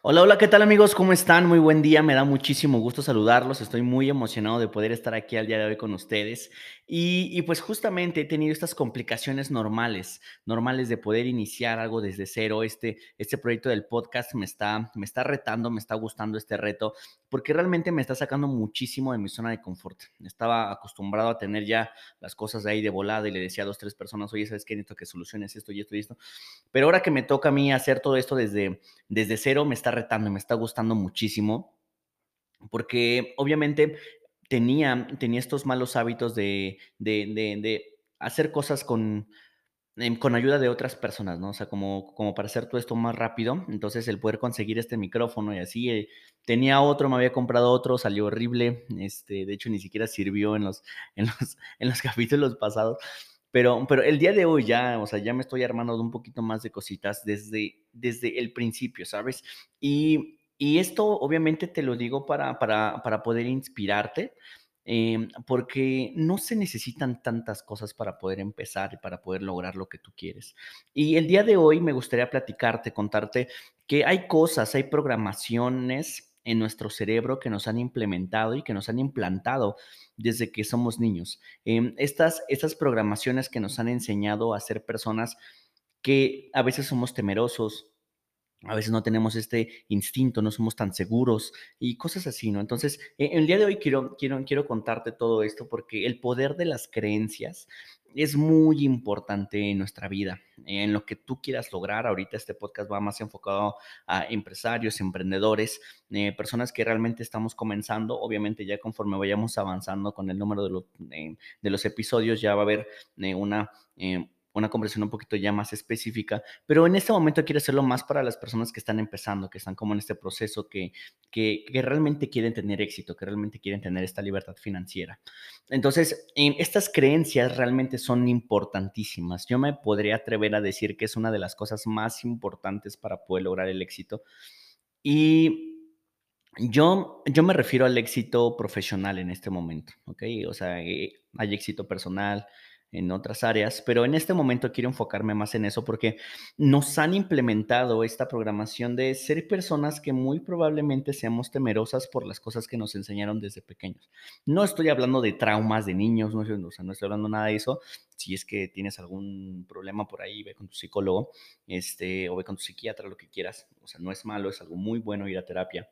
Hola, hola, ¿qué tal amigos? ¿Cómo están? Muy buen día, me da muchísimo gusto saludarlos, estoy muy emocionado de poder estar aquí al día de hoy con ustedes y, pues justamente he tenido estas complicaciones normales, normales de poder iniciar algo desde cero, este, este proyecto del podcast me está, me está retando, me está gustando este reto porque realmente me está sacando muchísimo de mi zona de confort, estaba acostumbrado a tener ya las cosas ahí de volada y le decía a dos, tres personas, oye, ¿sabes qué? Necesito que soluciones esto y esto y esto, pero ahora que me toca a mí hacer todo esto desde, desde cero, me está retando, me está gustando muchísimo, porque obviamente tenía, tenía estos malos hábitos de, de, de, de hacer cosas con, em, con ayuda de otras personas, ¿no? O sea, como, como para hacer todo esto más rápido. Entonces, el poder conseguir este micrófono y así, eh, tenía otro, me había comprado otro, salió horrible. Este, de hecho, ni siquiera sirvió en los, en los, en los capítulos pasados. Pero, pero el día de hoy ya, o sea, ya me estoy armando de un poquito más de cositas desde, desde el principio, ¿sabes? Y, y esto obviamente te lo digo para, para, para poder inspirarte, eh, porque no se necesitan tantas cosas para poder empezar y para poder lograr lo que tú quieres. Y el día de hoy me gustaría platicarte, contarte que hay cosas, hay programaciones en nuestro cerebro que nos han implementado y que nos han implantado desde que somos niños. Eh, estas, estas programaciones que nos han enseñado a ser personas que a veces somos temerosos, a veces no tenemos este instinto, no somos tan seguros y cosas así, ¿no? Entonces, eh, el día de hoy quiero, quiero, quiero contarte todo esto porque el poder de las creencias es muy importante en nuestra vida, en lo que tú quieras lograr. Ahorita este podcast va más enfocado a empresarios, emprendedores, eh, personas que realmente estamos comenzando. Obviamente ya conforme vayamos avanzando con el número de, lo, eh, de los episodios ya va a haber eh, una una conversación un poquito ya más específica, pero en este momento quiero hacerlo más para las personas que están empezando, que están como en este proceso, que, que, realmente quieren tener éxito, que realmente quieren tener esta libertad financiera. Entonces, estas creencias realmente son importantísimas. Yo me podría atrever a decir que es una de las cosas más importantes para poder lograr el éxito. Y yo, yo me refiero al éxito profesional en este momento, ¿ok? O sea, eh, hay éxito personal, en otras áreas, pero en este momento quiero enfocarme más en eso porque nos han implementado esta programación de ser personas que muy probablemente seamos temerosas por las cosas que nos enseñaron desde pequeños. No estoy hablando de traumas de niños, no, estoy hablando nada de eso. Si es que tienes algún problema por ahí, ve con tu psicólogo este, o ve con tu psiquiatra, lo que quieras. O sea, no es malo, es algo muy bueno ir a terapia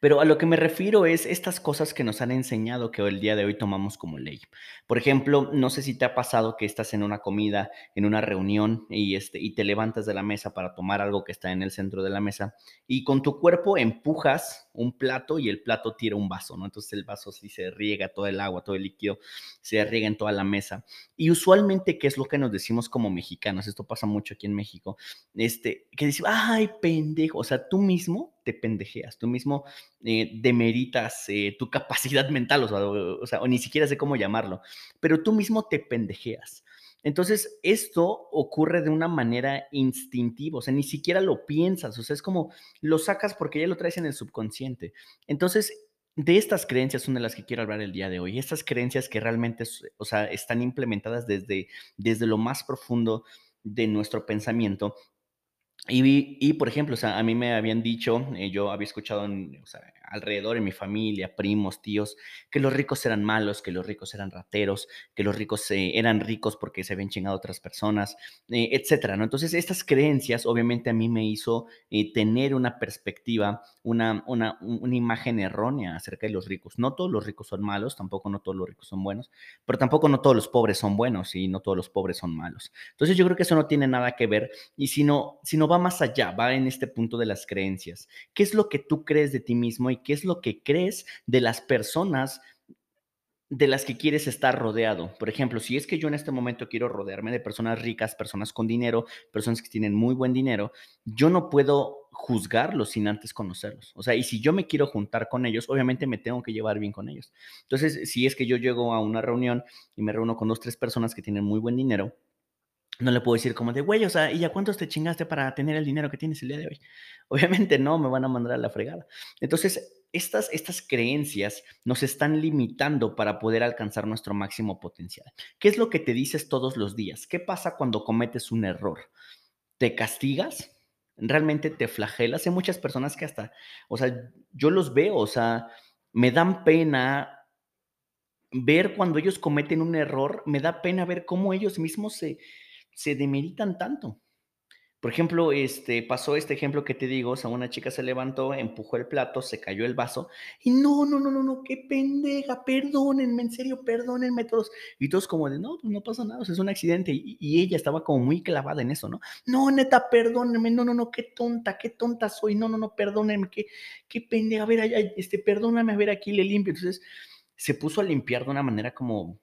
pero a lo que me refiero es estas cosas que nos han enseñado que el día de hoy tomamos como ley. Por ejemplo, no sé si te ha pasado que estás en una comida, en una reunión y, este, y te levantas de la mesa para tomar algo que está en el centro de la mesa y con tu cuerpo empujas un plato y el plato tira un vaso, ¿no? Entonces el vaso sí se riega todo el agua, todo el líquido se riega en toda la mesa. Y usualmente, ¿qué es lo que nos decimos como mexicanos? Esto pasa mucho aquí en México, este, que decimos, ay, pendejo, o sea, tú mismo te pendejeas, tú mismo eh, demeritas eh, tu capacidad mental, o sea, o, sea, ni siquiera sé cómo llamarlo, pero tú mismo te pendejeas. Entonces, esto ocurre de una manera instintiva, o sea, ni siquiera lo piensas, o sea, es como lo sacas porque ya lo traes en el subconsciente. Entonces, de estas creencias son de las que quiero hablar el día de hoy. Estas creencias que realmente, o sea, están implementadas desde, desde lo más profundo de nuestro pensamiento y, y, por ejemplo, o sea, a mí me habían dicho, eh, yo había escuchado en, o sea, alrededor en mi familia, primos, tíos, que los ricos eran malos, que los ricos eran rateros, que los ricos eh, eran ricos porque se habían chingado otras personas, eh, etcétera, ¿no? Entonces, estas creencias obviamente a mí me hizo eh, tener una perspectiva, una, una, una imagen errónea acerca de los ricos. No todos los ricos son malos, tampoco no todos los ricos son buenos, pero tampoco no todos los pobres son buenos y no todos los pobres son malos. Entonces, yo creo que eso no tiene nada que ver y si no, si no va más allá, va en este punto de las creencias. ¿Qué es lo que tú crees de ti mismo y qué es lo que crees de las personas de las que quieres estar rodeado. Por ejemplo, si es que yo en este momento quiero rodearme de personas ricas, personas con dinero, personas que tienen muy buen dinero, yo no puedo juzgarlos sin antes conocerlos. O sea, y si yo me quiero juntar con ellos, obviamente me tengo que llevar bien con ellos. Entonces, si es que yo llego a una reunión y me reúno con dos, tres personas que tienen muy buen dinero, no le puedo decir como de, güey, o sea, ¿y a cuántos te chingaste para tener el dinero que tienes el día de hoy? Obviamente no, me van a mandar a la fregada. Entonces, estas, estas creencias nos están limitando para poder alcanzar nuestro máximo potencial. ¿Qué es lo que te dices todos los días? ¿Qué pasa cuando cometes un error? ¿Te castigas? realmente te flagelas. Hay muchas personas que hasta, o sea, yo los veo, o sea, me dan pena ver cuando ellos cometen un error, me da pena ver cómo ellos mismos se se demeritan tanto. Por ejemplo, este, pasó este ejemplo que te digo, o una chica se levantó, empujó el plato, se cayó el vaso y no, no, no, no, no, qué pendeja, perdónenme, en serio, perdónenme todos. Y todos como de, no, pues no pasa nada, es un accidente. Y, ella estaba como muy clavada en eso, ¿no? No, neta, perdónenme, no, no, no, qué tonta, qué tonta soy, no, no, no, perdónenme, qué, qué pendeja, a ver, ay, este, perdóname, a ver, aquí le limpio. Entonces se puso a limpiar de una manera como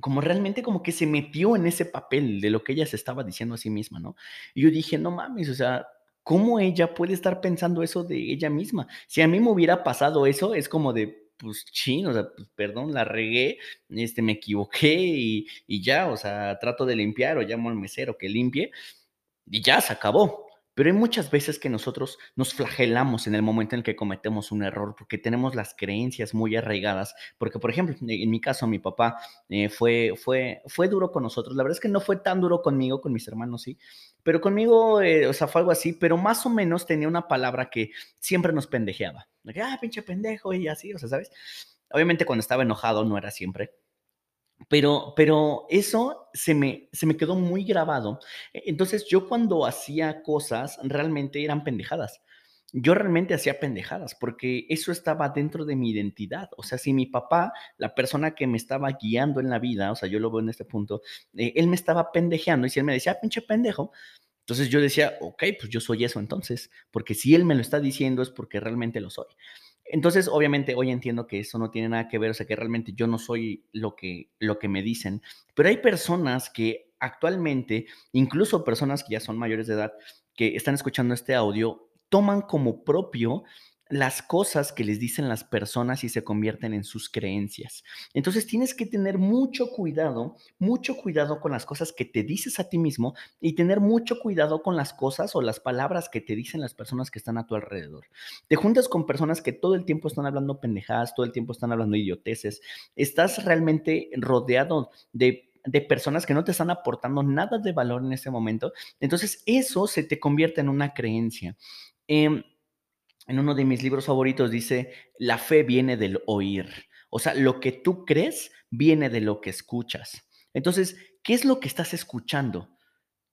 como realmente como que se metió en ese papel de lo que ella se estaba diciendo a sí misma, ¿no? Y yo dije: "No mames, o sea, ¿cómo ella puede estar pensando eso de ella misma?". Si a mí me hubiera pasado eso, es como de, pues, chin, o sea, pues, perdón, la regué, este, me equivoqué y y ya, o sea, trato de limpiar o llamo al mesero que limpie y ya, se acabó. Pero hay muchas veces que nosotros nos flagelamos en el momento en el que cometemos un error, porque tenemos las creencias muy arraigadas. Porque, por ejemplo, en mi caso, mi papá eh, fue, fue, fue duro con nosotros. La verdad es que no fue tan duro conmigo, con mis hermanos sí, pero conmigo, eh, o sea, fue algo así, pero más o menos tenía una palabra que siempre nos pendejeaba. De que, ah, pinche pendejo, y así, o sea, ¿sabes? Obviamente cuando estaba enojado no era siempre, pero, pero eso se me, se me quedó muy grabado. E entonces, yo cuando hacía cosas, realmente eran pendejadas. Yo realmente hacía pendejadas, porque eso estaba dentro de mi identidad. O sea, si mi papá, la persona que me estaba guiando en la vida, o sea, yo lo veo en este punto, eh, él me estaba pendejeando y si él me decía: "Ah, pinche pendejo", entonces yo decía: "Okey, pues yo soy eso entonces", porque si él me lo está diciendo es porque realmente lo soy. Entonces, obviamente, hoy entiendo que eso no tiene nada que ver, o sea, que realmente yo no soy lo que, lo que me dicen, pero hay personas que actualmente, incluso personas que ya son mayores de edad, que están escuchando este audio, toman como propio las cosas que les dicen las personas y se convierten en sus creencias. Entonces tienes que tener mucho cuidado, mucho cuidado con las cosas que te dices a ti mismo y tener mucho cuidado con las cosas o las palabras que te dicen las personas que están a tu alrededor. Te juntas con personas que todo el tiempo están hablando pendejadas, todo el tiempo están hablando idioteces. Estás realmente rodeado de de personas que no te están aportando nada de valor en ese momento. Entonces, eso se te convierte en una creencia. Eh, en uno de mis libros favoritos dice, la fe viene del oír. O sea, lo que tú crees viene de lo que escuchas. Entonces, ¿qué es lo que estás escuchando?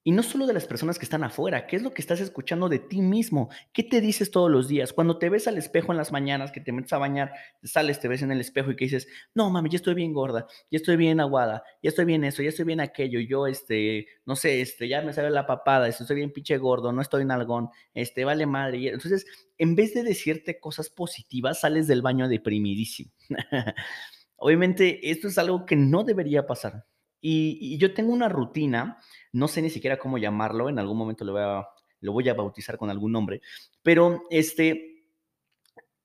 Y no solo de las personas que están afuera, ¿qué es lo que estás escuchando de ti mismo? ¿Qué te dices todos los días? Cuando te ves al espejo en las mañanas, que te metes a bañar, sales, te ves en el espejo y que dices, no mami, ya estoy bien gorda, ya estoy bien aguada, ya estoy bien eso, ya estoy bien aquello, yo, este, no sé, este, ya me sale la papada, estoy bien pinche gordo, no estoy nalgón, este, vale madre. Entonces, en vez de decirte cosas positivas, sales del baño deprimidísimo. Obviamente, esto es algo que no debería pasar. Y, yo tengo una rutina no sé ni siquiera cómo llamarlo, en algún momento lo voy a, lo voy a bautizar con algún nombre, pero este,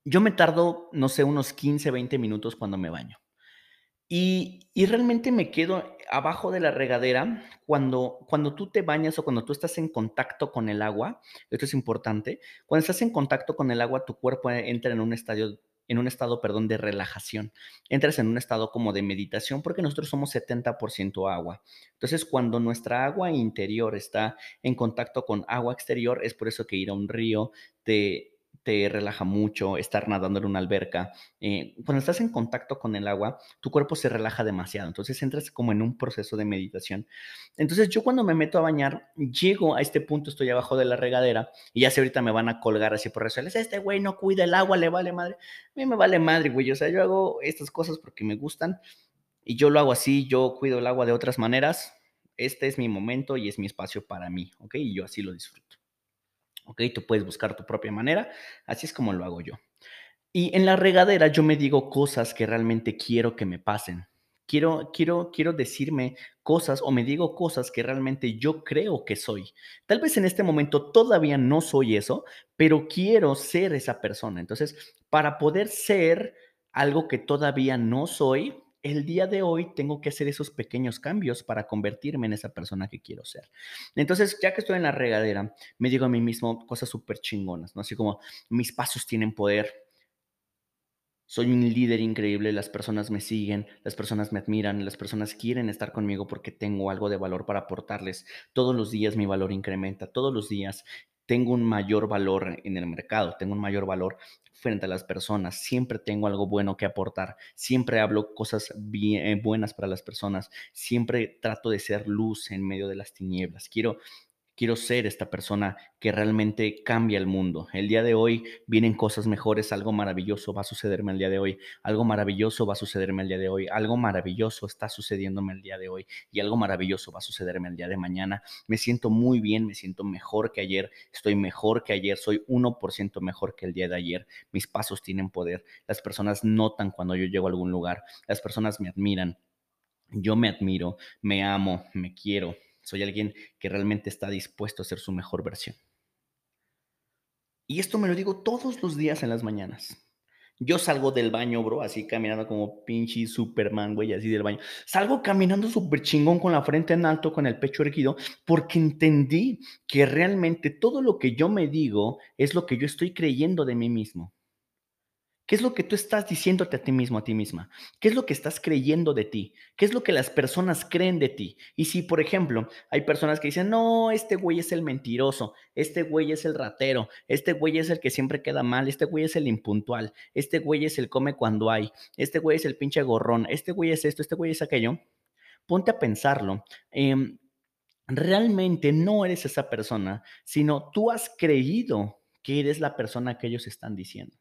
yo me tardo, no sé, unos 15, 20 minutos cuando me baño. Y, y, realmente me quedo abajo de la regadera cuando, cuando tú te bañas o cuando tú estás en contacto con el agua. Esto es importante. Cuando estás en contacto con el agua, tu cuerpo entra en un estadio en un estado, perdón, de relajación. Entras en un estado como de meditación porque nosotros somos 70% agua. Entonces, cuando nuestra agua interior está en contacto con agua exterior, es por eso que ir a un río te te relaja mucho, estar nadando en una alberca. Eh, cuando estás en contacto con el agua, tu cuerpo se relaja demasiado, entonces entras como en un proceso de meditación. Entonces yo cuando me meto a bañar, llego a este punto, estoy abajo de la regadera y ya sé ahorita me van a colgar así por redes este güey no cuida el agua, le vale madre. A mí me vale madre, güey, o sea, yo hago estas cosas porque me gustan y yo lo hago así, yo cuido el agua de otras maneras. Este es mi momento y es mi espacio para mí, ¿ok? Y yo así lo disfruto. ¿Ok? Tú puedes buscar tu propia manera, así es como lo hago yo. Y en la regadera yo me digo cosas que realmente quiero que me pasen. Quiero, quiero, quiero decirme cosas o me digo cosas que realmente yo creo que soy. Tal vez en este momento todavía no soy eso, pero quiero ser esa persona. Entonces, para poder ser algo que todavía no soy, el día de hoy tengo que hacer esos pequeños cambios para convertirme en esa persona que quiero ser. Entonces, ya que estoy en la regadera, me digo a mí mismo cosas súper chingonas, ¿no? Así como, mis pasos tienen poder, soy un líder increíble, las personas me siguen, las personas me admiran, las personas quieren estar conmigo porque tengo algo de valor para aportarles. Todos los días mi valor incrementa, todos los días tengo un mayor valor en el mercado, tengo un mayor valor frente a las personas, siempre tengo algo bueno que aportar, siempre hablo cosas bien, eh, buenas para las personas, siempre trato de ser luz en medio de las tinieblas. Quiero quiero ser esta persona que realmente cambia el mundo. El día de hoy vienen cosas mejores, algo maravilloso va a sucederme el día de hoy, algo maravilloso va a sucederme el día de hoy, algo maravilloso está sucediéndome el día de hoy y algo maravilloso va a sucederme el día de mañana. Me siento muy bien, me siento mejor que ayer, estoy mejor que ayer, soy 1% mejor que el día de ayer. Mis pasos tienen poder, las personas notan cuando yo llego a algún lugar, las personas me admiran. Yo me admiro, me amo, me quiero, soy alguien que realmente está dispuesto a ser su mejor versión. Y esto me lo digo todos los días en las mañanas. Yo salgo del baño, bro, así caminando como pinche Superman, güey, así del baño. Salgo caminando súper chingón con la frente en alto, con el pecho erguido, porque entendí que realmente todo lo que yo me digo es lo que yo estoy creyendo de mí mismo. ¿Qué es lo que tú estás diciéndote a ti mismo, a ti misma? ¿Qué es lo que estás creyendo de ti? ¿Qué es lo que las personas creen de ti? Y si, por ejemplo, hay personas que dicen, no, este güey es el mentiroso, este güey es el ratero, este güey es el que siempre queda mal, este güey es el impuntual, este güey es el come cuando hay, este güey es el pinche gorrón, este güey es esto, este güey es aquello, ponte a pensarlo. Em, realmente no eres esa persona, sino tú has creído que eres la persona que ellos están diciendo.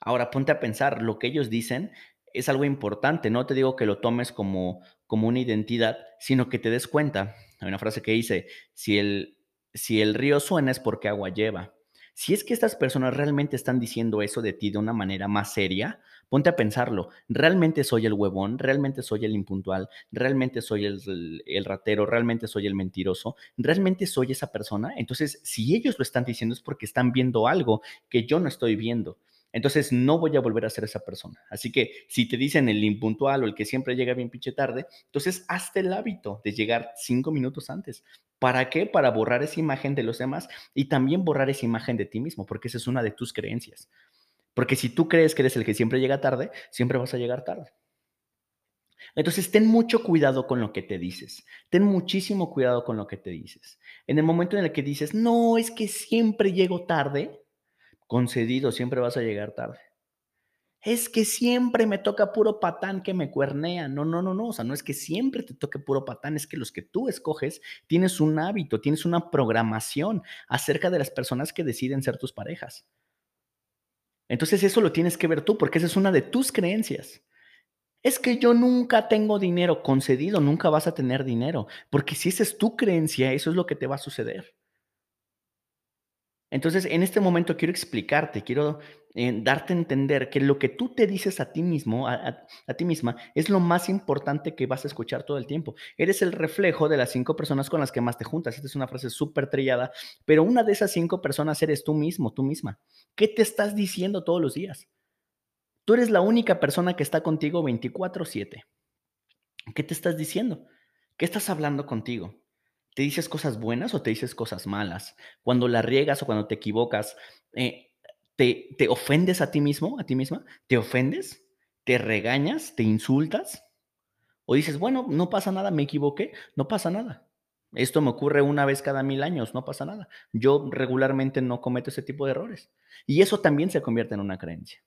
Ahora ponte a pensar, lo que ellos dicen es algo importante, no te digo que lo tomes como, como una identidad, sino que te des cuenta. Hay una frase que dice, si el, si el río suena es porque agua lleva. Si es que estas personas realmente están diciendo eso de ti de una manera más seria, ponte a pensarlo. ¿Realmente soy el huevón? ¿Realmente soy el impuntual? ¿Realmente soy el, el, ratero? ¿Realmente soy el mentiroso? ¿Realmente soy esa persona? Entonces, si ellos lo están diciendo es porque están viendo algo que yo no estoy viendo. Entonces no voy a volver a ser esa persona. Así que si te dicen el impuntual o el que siempre llega bien pinche tarde, entonces hazte el hábito de llegar cinco minutos antes. ¿Para qué? Para borrar esa imagen de los demás y también borrar esa imagen de ti mismo, porque esa es una de tus creencias. Porque si tú crees que eres el que siempre llega tarde, siempre vas a llegar tarde. Entonces, ten mucho cuidado con lo que te dices. Ten muchísimo cuidado con lo que te dices. En el momento en el que dices, no, es que siempre llego tarde, concedido, siempre vas a llegar tarde. Es que siempre me toca puro patán que me cuernea. No, no, no, no. O sea, no es que siempre te toque puro patán, es que los que tú escoges tienes un hábito, tienes una programación acerca de las personas que deciden ser tus parejas. Entonces eso lo tienes que ver tú porque esa es una de tus creencias. Es que yo nunca tengo dinero concedido, nunca vas a tener dinero, porque si esa es tu creencia, eso es lo que te va a suceder. Entonces, en este momento quiero explicarte, quiero eh, darte a entender que lo que tú te dices a ti mismo, a, ti misma, es lo más importante que vas a escuchar todo el tiempo. Eres el reflejo de las cinco personas con las que más te juntas. Esta es una frase súper trillada, pero una de esas cinco personas eres tú mismo, tú misma. ¿Qué te estás diciendo todos los días? Tú eres la única persona que está contigo 24/7. ¿Qué te estás diciendo? ¿Qué estás hablando contigo? ¿Te dices cosas buenas o te dices cosas malas? Cuando la riegas o cuando te equivocas, eh, ¿te, ¿te ofendes a ti mismo, a ti misma? ¿Te ofendes? ¿Te regañas? ¿Te insultas? ¿O dices, bueno, no pasa nada, me equivoqué, no pasa nada? Esto me ocurre una vez cada mil años, no pasa nada. Yo regularmente no cometo ese tipo de errores. Y eso también se convierte en una creencia.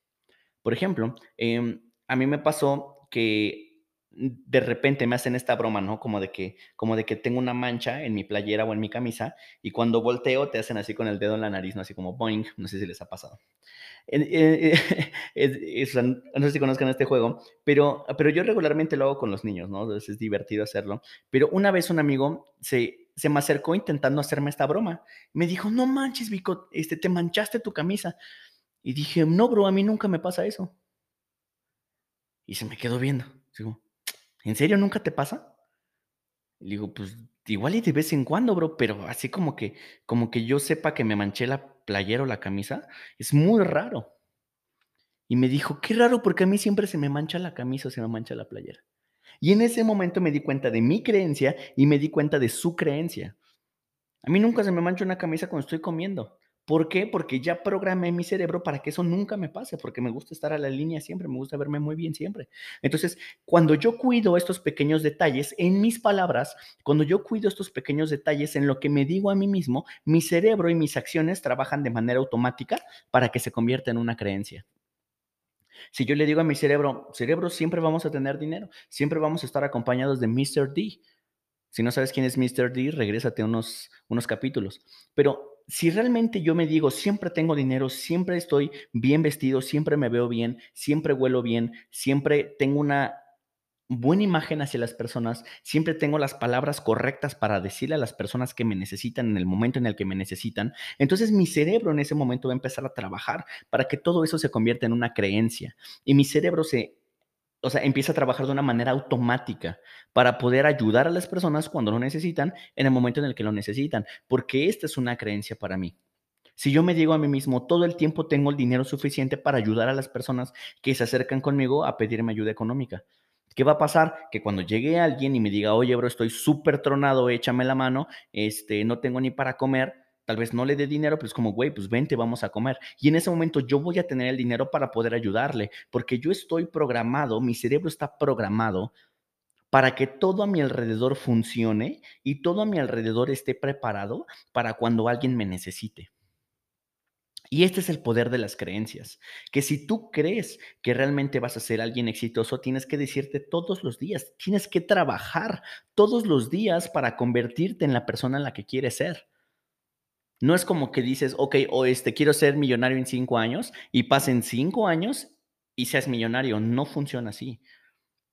Por ejemplo, em, a mí me pasó que de repente me hacen esta broma, ¿no? Como de que, como de que tengo una mancha en mi playera o en mi camisa y cuando volteo te hacen así con el dedo en la nariz, ¿no? Así como boing, no sé si les ha pasado. Eh, no sé si conozcan este juego, pero, pero yo regularmente lo hago con los niños, ¿no? Entonces es divertido hacerlo. Pero una vez un amigo se, se me acercó intentando hacerme esta broma. Me dijo, no manches, Vico, este, te manchaste tu camisa. Y dije, no, bro, a mí nunca me pasa eso. Y se me quedó viendo. Digo, ¿En serio nunca te pasa? Le digo, pues igual y de vez en cuando, bro, pero así como que, como que yo sepa que me manché la playera o la camisa, es muy raro. Y me dijo, qué raro, porque a mí siempre se me mancha la camisa o se me mancha la playera. Y en ese momento me di cuenta de mi creencia y me di cuenta de su creencia. A mí nunca se me mancha una camisa cuando estoy comiendo. ¿Por qué? Porque ya programé mi cerebro para que eso nunca me pase, porque me gusta estar a la línea siempre, me gusta verme muy bien siempre. Entonces, cuando yo cuido estos pequeños detalles, en mis palabras, cuando yo cuido estos pequeños detalles en lo que me digo a mí mismo, mi cerebro y mis acciones trabajan de manera automática para que se convierta en una creencia. Si yo le digo a mi cerebro, cerebro, siempre vamos a tener dinero, siempre vamos a estar acompañados de Mr. D. Si no sabes quién es Mr. D, regrésate unos, unos capítulos. Pero si realmente yo me digo, siempre tengo dinero, siempre estoy bien vestido, siempre me veo bien, siempre huelo bien, siempre tengo una buena imagen hacia las personas, siempre tengo las palabras correctas para decirle a las personas que me necesitan en el momento en el que me necesitan, entonces mi cerebro en ese momento va a empezar a trabajar para que todo eso se convierta en una creencia y mi cerebro se o sea, empieza a trabajar de una manera automática para poder ayudar a las personas cuando lo necesitan en el momento en el que lo necesitan, porque esta es una creencia para mí. Si yo me digo a mí mismo, todo el tiempo tengo el dinero suficiente para ayudar a las personas que se acercan conmigo a pedirme ayuda económica. ¿Qué va a pasar? Que cuando llegue alguien y me diga, oye, bro, estoy súper tronado, échame la mano, este, no tengo ni para comer, tal vez no le dé dinero, pues como, güey, pues vente, vamos a comer. Y en ese momento yo voy a tener el dinero para poder ayudarle, porque yo estoy programado, mi cerebro está programado para que todo a mi alrededor funcione y todo a mi alrededor esté preparado para cuando alguien me necesite. Y este es el poder de las creencias, que si tú crees que realmente vas a ser alguien exitoso, tienes que decirte todos los días, tienes que trabajar todos los días para convertirte en la persona en la que quieres ser. No es como que dices, ok, o este, quiero ser millonario en cinco años y pasen cinco años y seas millonario. No funciona así.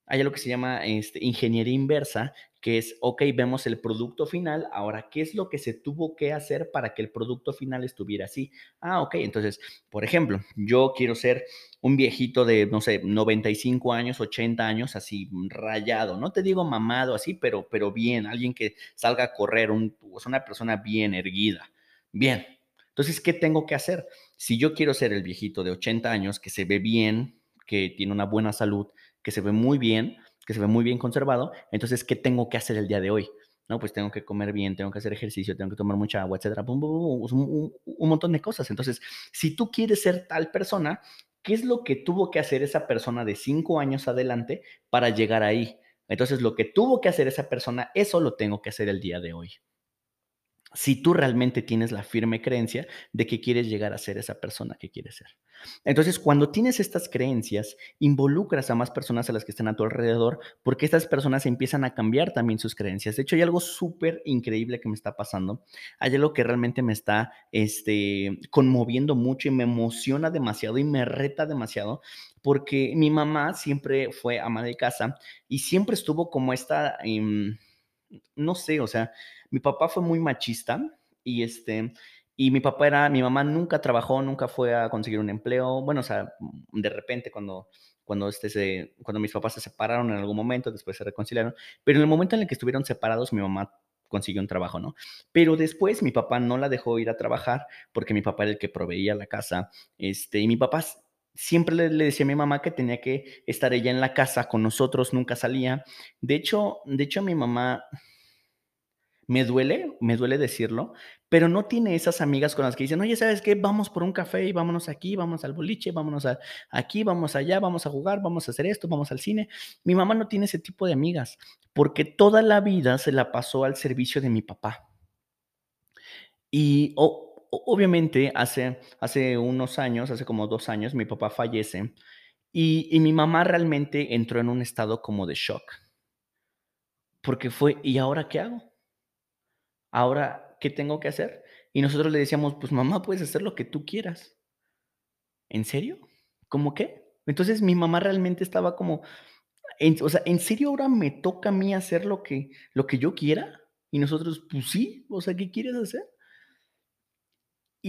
Hay algo que se llama este, ingeniería inversa, que es, ok, vemos el producto final, ahora, ¿qué es lo que se tuvo que hacer para que el producto final estuviera así? Ah, ok, entonces, por ejemplo, yo quiero ser un viejito de, no sé, 95 años, 80 años, así rayado, no te digo mamado así, pero, pero bien, alguien que salga a correr, un, una persona bien erguida. Bien, entonces, ¿qué tengo que hacer? Si yo quiero ser el viejito de 80 años que se ve bien, que tiene una buena salud, que se ve muy bien, que se ve muy bien conservado, entonces, ¿qué tengo que hacer el día de hoy? No, pues tengo que comer bien, tengo que hacer ejercicio, tengo que tomar mucha agua, etcétera, un, un montón de cosas. Entonces, si tú quieres ser tal persona, ¿qué es lo que tuvo que hacer esa persona de cinco años adelante para llegar ahí? Entonces, lo que tuvo que hacer esa persona, eso lo tengo que hacer el día de hoy si tú realmente tienes la firme creencia de que quieres llegar a ser esa persona que quieres ser. Entonces, cuando tienes estas creencias, involucras a más personas a las que están a tu alrededor, porque estas personas empiezan a cambiar también sus creencias. De hecho, hay algo súper increíble que me está pasando. Hay algo que realmente me está este, conmoviendo mucho y me emociona demasiado y me reta demasiado, porque mi mamá siempre fue ama de casa y siempre estuvo como esta, em, no sé, o sea, mi papá fue muy machista y este, y mi papá era, mi mamá nunca trabajó, nunca fue a conseguir un empleo. Bueno, o sea, de repente cuando, cuando, este se, cuando mis papás se separaron en algún momento, después se reconciliaron, pero en el momento en el que estuvieron separados, mi mamá consiguió un trabajo, ¿no? Pero después mi papá no la dejó ir a trabajar porque mi papá era el que proveía la casa, este, y mi papá siempre le, decía a mi mamá que tenía que estar ella en la casa con nosotros, nunca salía. De hecho, de hecho mi mamá me duele, me duele decirlo, pero no tiene esas amigas con las que dicen, oye, ¿sabes qué? Vamos por un café y vámonos aquí, vamos al boliche, vámonos aquí, vamos allá, vamos a jugar, vamos a hacer esto, vamos al cine. Mi mamá no tiene ese tipo de amigas, porque toda la vida se la pasó al servicio de mi papá. Y obviamente hace, hace unos años, hace como dos años, mi papá fallece y, y mi mamá realmente entró en un estado como de shock. Porque fue, ¿y ahora qué hago? ahora, ¿qué tengo que hacer? Y nosotros le decíamos, pues mamá, puedes hacer lo que tú quieras. ¿En serio? ¿Cómo qué? Entonces mi mamá realmente estaba como, o sea, ¿en serio ahora me toca a mí hacer lo que, lo que yo quiera? Y nosotros, pues sí, o sea, ¿qué quieres hacer?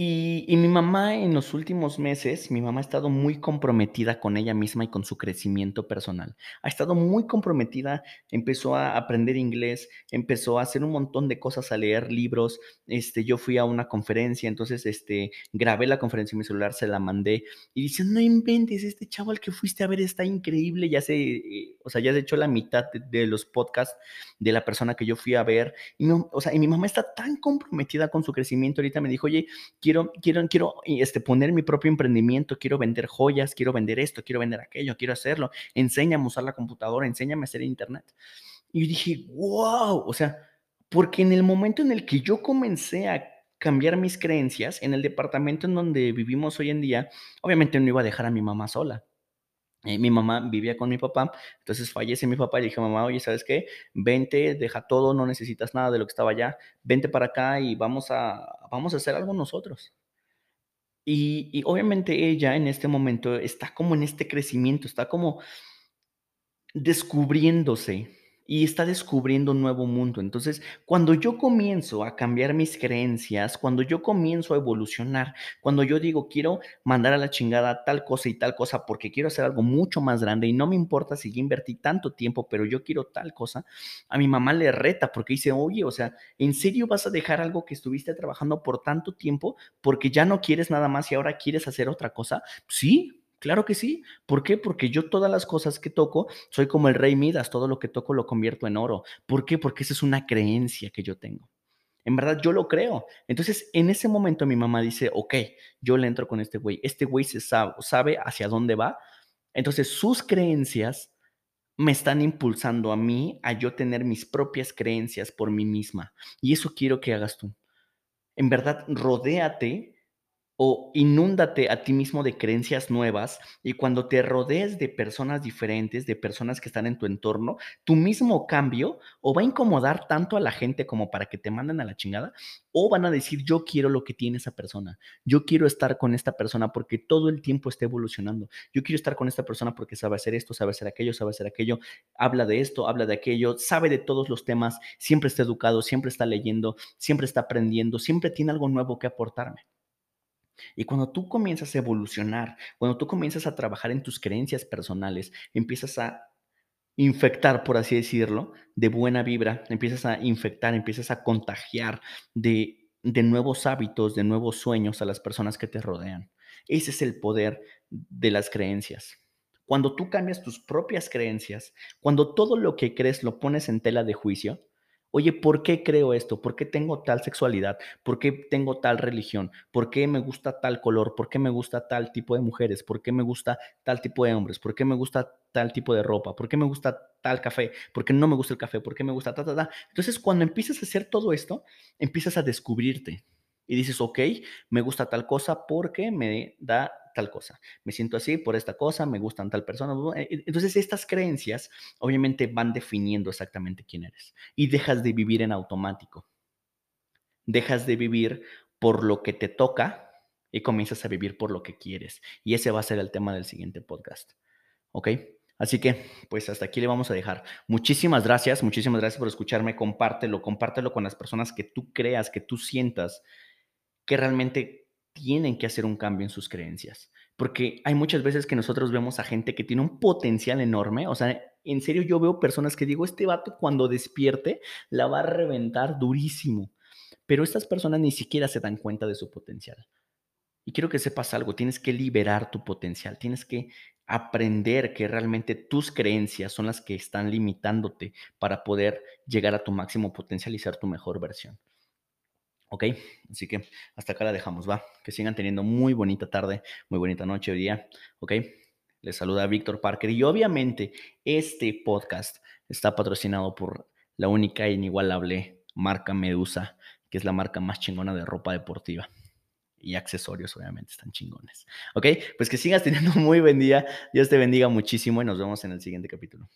Y, y, mi mamá en los últimos meses, mi mamá ha estado muy comprometida con ella misma y con su crecimiento personal. Ha estado muy comprometida, empezó a aprender inglés, empezó a hacer un montón de cosas, a leer libros. Este, yo fui a una conferencia, entonces este, grabé la conferencia en mi celular, se la mandé y dice, no inventes, este chavo al que fuiste a ver está increíble, ya se, eh, o sea, ya se echó la mitad de, de, los podcasts de la persona que yo fui a ver. Y, no, o sea, y mi mamá está tan comprometida con su crecimiento, ahorita me dijo, oye, quiero, quiero, quiero este, poner mi propio emprendimiento, quiero vender joyas, quiero vender esto, quiero vender aquello, quiero hacerlo, enséñame a usar la computadora, enséñame a hacer internet. Y dije, wow, o sea, porque en el momento en el que yo comencé a cambiar mis creencias, en el departamento en donde vivimos hoy en día, obviamente no iba a dejar a mi mamá sola. Eh, mi mamá vivía con mi papá, entonces fallece mi papá y dije, mamá, oye, ¿sabes qué? Vente, deja todo, no necesitas nada de lo que estaba allá, vente para acá y vamos a, vamos a hacer algo nosotros. Y, y obviamente ella en este momento está como en este crecimiento, está como descubriéndose, y está descubriendo un nuevo mundo. Entonces, cuando yo comienzo a cambiar mis creencias, cuando yo comienzo a evolucionar, cuando yo digo, quiero mandar a la chingada tal cosa y tal cosa porque quiero hacer algo mucho más grande y no me importa si yo invertí tanto tiempo, pero yo quiero tal cosa, a mi mamá le reta porque dice, oye, o sea, ¿en serio vas a dejar algo que estuviste trabajando por tanto tiempo porque ya no quieres nada más y ahora quieres hacer otra cosa? Sí, Claro que sí. ¿Por qué? Porque yo todas las cosas que toco, soy como el rey Midas, todo lo que toco lo convierto en oro. ¿Por qué? Porque esa es una creencia que yo tengo. En verdad, yo lo creo. Entonces, en ese momento mi mamá dice, ok, yo le entro con este güey. Este güey se sabe, sabe hacia dónde va. Entonces, sus creencias me están impulsando a mí a yo tener mis propias creencias por mí misma. Y eso quiero que hagas tú. En verdad, rodéate o inúndate a ti mismo de creencias nuevas y cuando te rodees de personas diferentes, de personas que están en tu entorno, tu mismo cambio o va a incomodar tanto a la gente como para que te manden a la chingada o van a decir yo quiero lo que tiene esa persona, yo quiero estar con esta persona porque todo el tiempo está evolucionando, yo quiero estar con esta persona porque sabe hacer esto, sabe hacer aquello, sabe hacer aquello, habla de esto, habla de aquello, sabe de todos los temas, siempre está educado, siempre está leyendo, siempre está aprendiendo, siempre tiene algo nuevo que aportarme. Y cuando tú comienzas a evolucionar, cuando tú comienzas a trabajar en tus creencias personales, empiezas a infectar, por así decirlo, de buena vibra, empiezas a infectar, empiezas a contagiar de, de nuevos hábitos, de nuevos sueños a las personas que te rodean. Ese es el poder de las creencias. Cuando tú cambias tus propias creencias, cuando todo lo que crees lo pones en tela de juicio, Oye, ¿por qué creo esto? ¿Por qué tengo tal sexualidad? ¿Por qué tengo tal religión? ¿Por qué me gusta tal color? ¿Por qué me gusta tal tipo de mujeres? ¿Por qué me gusta tal tipo de hombres? ¿Por qué me gusta tal tipo de ropa? ¿Por qué me gusta tal café? ¿Por qué no me gusta el café? ¿Por qué me gusta ta, ta, ta? Entonces, cuando empiezas a hacer todo esto, empiezas a descubrirte y dices, ok, me gusta tal cosa porque me da tal cosa. Me siento así por esta cosa, me gustan tal persona. E, entonces estas creencias obviamente van definiendo exactamente quién eres y dejas de vivir en automático. Dejas de vivir por lo que te toca y comienzas a vivir por lo que quieres. Y ese va a ser el tema del siguiente podcast. ¿Ok? Así que, pues hasta aquí le vamos a dejar. Muchísimas gracias, muchísimas gracias por escucharme. Compártelo, compártelo con las personas que tú creas, que tú sientas que realmente tienen que hacer un cambio en sus creencias. Porque hay muchas veces que nosotros vemos a gente que tiene un potencial enorme. O sea, en serio yo veo personas que digo, este vato cuando despierte la va a reventar durísimo. Pero estas personas ni siquiera se dan cuenta de su potencial. Y quiero que sepas algo, tienes que liberar tu potencial, tienes que aprender que realmente tus creencias son las que están limitándote para poder llegar a tu máximo potencial y ser tu mejor versión. ¿Ok? Así que hasta acá la dejamos, va. Que sigan teniendo muy bonita tarde, muy bonita noche hoy día, ¿ok? Les saluda Víctor Parker y obviamente este podcast está patrocinado por la única e inigualable marca Medusa, que es la marca más chingona de ropa deportiva. Y accesorios, obviamente, están chingones. ¿Ok? Pues que sigas teniendo muy buen día. Dios te bendiga muchísimo y nos vemos en el siguiente capítulo.